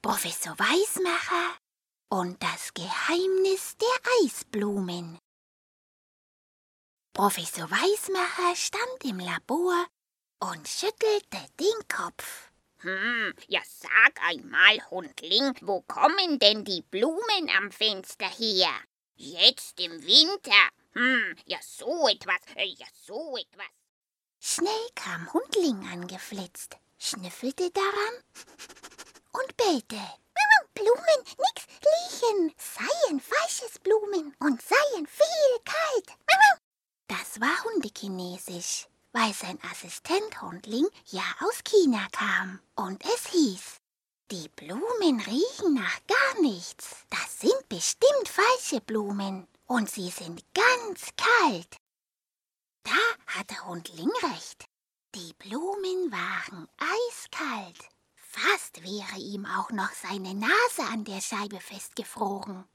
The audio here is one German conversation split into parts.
Professor Weismacher und das Geheimnis der Eisblumen. Professor Weismacher stand im Labor und schüttelte den Kopf. Hm, ja sag einmal, Hundling, wo kommen denn die Blumen am Fenster her? Jetzt im Winter? Hm, ja so etwas, äh, ja so etwas. Schnell kam Hundling angeflitzt, schnüffelte daran und bellte. Blumen, nix riechen, seien falsches Blumen und seien viel kalt. Das war Hundekinesisch, weil sein Assistent Hundling ja aus China kam. Und es hieß, die Blumen riechen nach gar nichts. Das sind bestimmt falsche Blumen und sie sind ganz kalt. Da hatte Hundling recht. Die Blumen waren eiskalt. Fast wäre ihm auch noch seine Nase an der Scheibe festgefroren.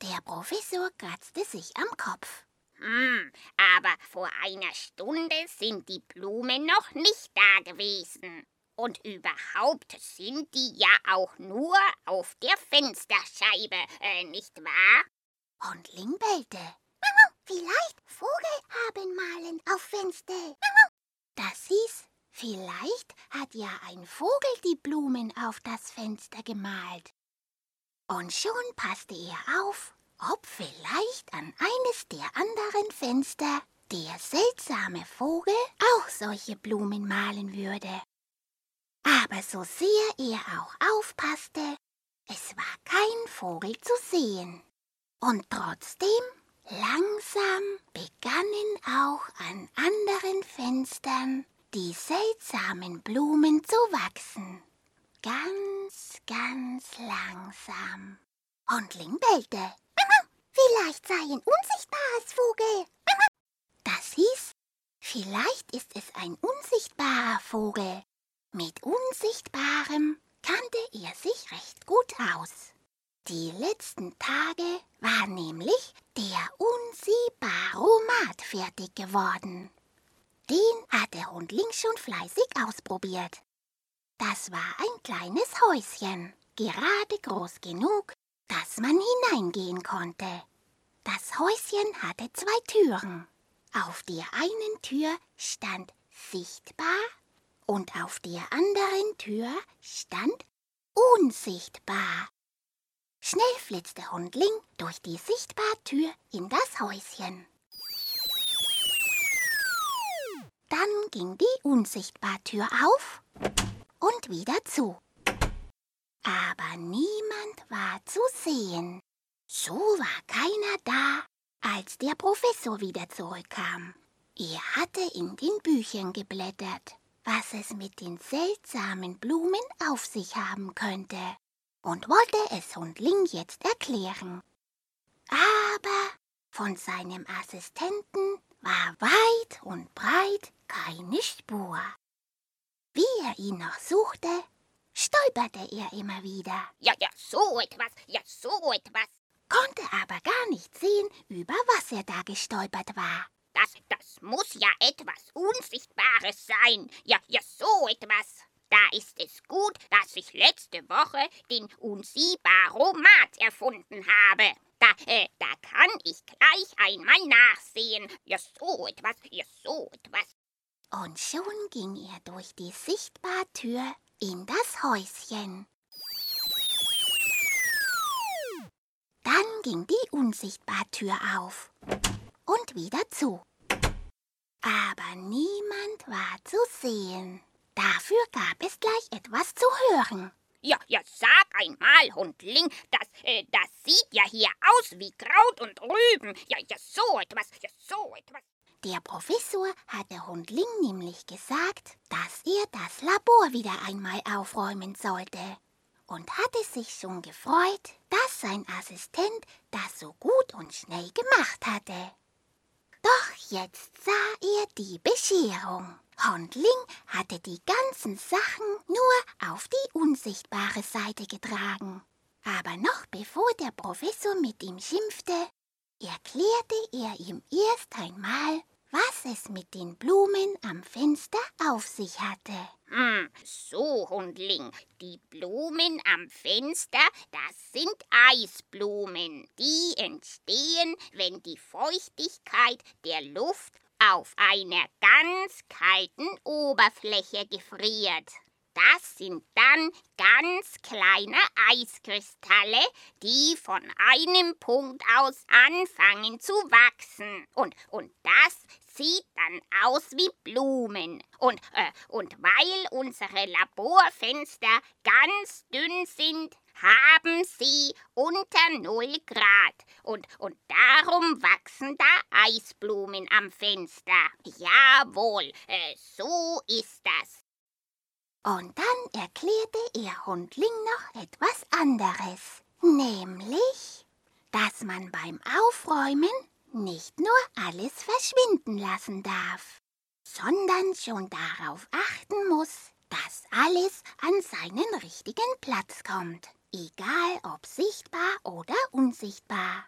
Der Professor kratzte sich am Kopf. Hm, aber vor einer Stunde sind die Blumen noch nicht da gewesen. Und überhaupt sind die ja auch nur auf der Fensterscheibe, äh, nicht wahr? Und Ling bellte. Vielleicht Vogel haben malen auf Fenster. Das hieß, vielleicht hat ja ein Vogel die Blumen auf das Fenster gemalt. Und schon passte er auf, ob vielleicht an eines der anderen Fenster der seltsame Vogel auch solche Blumen malen würde. Aber so sehr er auch aufpasste, es war kein Vogel zu sehen. Und trotzdem, langsam begannen auch an anderen Fenstern die seltsamen Blumen zu wachsen. Ganz, ganz langsam. Und Ling bellte. Vielleicht sei ein unsichtbares Vogel. Das hieß, vielleicht ist es ein unsichtbarer Vogel. Mit Unsichtbarem kannte er sich recht gut aus. Die letzten Tage war nämlich der Unsiebaromat fertig geworden. Den hat der Hundling schon fleißig ausprobiert. Das war ein kleines Häuschen, gerade groß genug, dass man hineingehen konnte. Das Häuschen hatte zwei Türen. Auf der einen Tür stand sichtbar und auf der anderen Tür stand unsichtbar. Schnell flitzte Hundling durch die Sichtbartür in das Häuschen. Dann ging die Unsichtbartür auf und wieder zu. Aber niemand war zu sehen. So war keiner da, als der Professor wieder zurückkam. Er hatte in den Büchern geblättert was es mit den seltsamen Blumen auf sich haben könnte, und wollte es Hundling jetzt erklären. Aber von seinem Assistenten war weit und breit keine Spur. Wie er ihn noch suchte, stolperte er immer wieder. Ja, ja, so etwas, ja, so etwas. Konnte aber gar nicht sehen, über was er da gestolpert war. Das, das muss ja etwas Unsichtbares sein. Ja, ja, so etwas. Da ist es gut, dass ich letzte Woche den Unsiehbaromat erfunden habe. Da, äh, da kann ich gleich einmal nachsehen. Ja, so etwas, ja, so etwas. Und schon ging er durch die Sichtbartür in das Häuschen. Dann ging die Unsichtbartür auf und wieder zu. Aber niemand war zu sehen. Dafür gab es gleich etwas zu hören. Ja, ja, sag einmal, Hundling, das, äh, das sieht ja hier aus wie Kraut und Rüben. Ja, ja, so etwas, ja, so etwas. Der Professor hatte Hundling nämlich gesagt, dass er das Labor wieder einmal aufräumen sollte und hatte sich schon gefreut, dass sein Assistent das so gut und schnell gemacht hatte. Doch jetzt sah er die Bescherung. Hundling hatte die ganzen Sachen nur auf die unsichtbare Seite getragen. Aber noch bevor der Professor mit ihm schimpfte, erklärte er ihm erst einmal, was es mit den Blumen am Fenster auf sich hatte. Hm, so, Hundling, die Blumen am Fenster, das sind Eisblumen. Die entstehen, wenn die Feuchtigkeit der Luft auf einer ganz kalten Oberfläche gefriert. Das sind dann ganz kleine Eiskristalle, die von einem Punkt aus anfangen zu wachsen. Und, und das sieht dann aus wie Blumen. Und, äh, und weil unsere Laborfenster ganz dünn sind, haben sie unter 0 Grad. Und, und darum wachsen da Eisblumen am Fenster. Jawohl, äh, so ist das. Und dann erklärte ihr Hundling noch etwas anderes, nämlich, dass man beim Aufräumen nicht nur alles verschwinden lassen darf, sondern schon darauf achten muss, dass alles an seinen richtigen Platz kommt, egal ob sichtbar oder unsichtbar.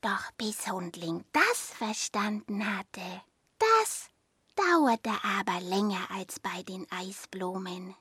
Doch bis Hundling das verstanden hatte, das dauerte aber länger als bei den Eisblumen.